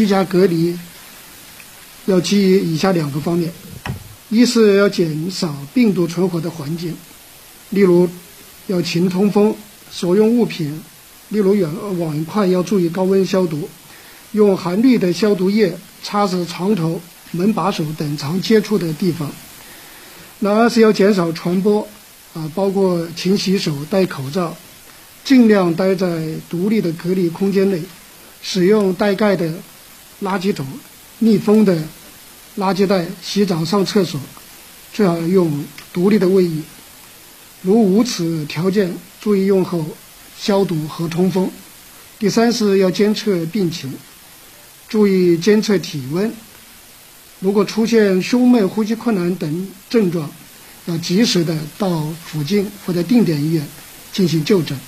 居家隔离要基于以下两个方面：一是要减少病毒存活的环境，例如要勤通风，所用物品，例如碗碗筷要注意高温消毒，用含氯的消毒液擦拭床头、门把手等常接触的地方。那二是要减少传播，啊，包括勤洗手、戴口罩，尽量待在独立的隔离空间内，使用带盖的垃圾桶、密封的垃圾袋洗澡、上厕所，最好用独立的卫浴。如无此条件，注意用后消毒和通风。第三是要监测病情，注意监测体温。如果出现胸闷、呼吸困难等症状，要及时的到附近或者定点医院进行就诊。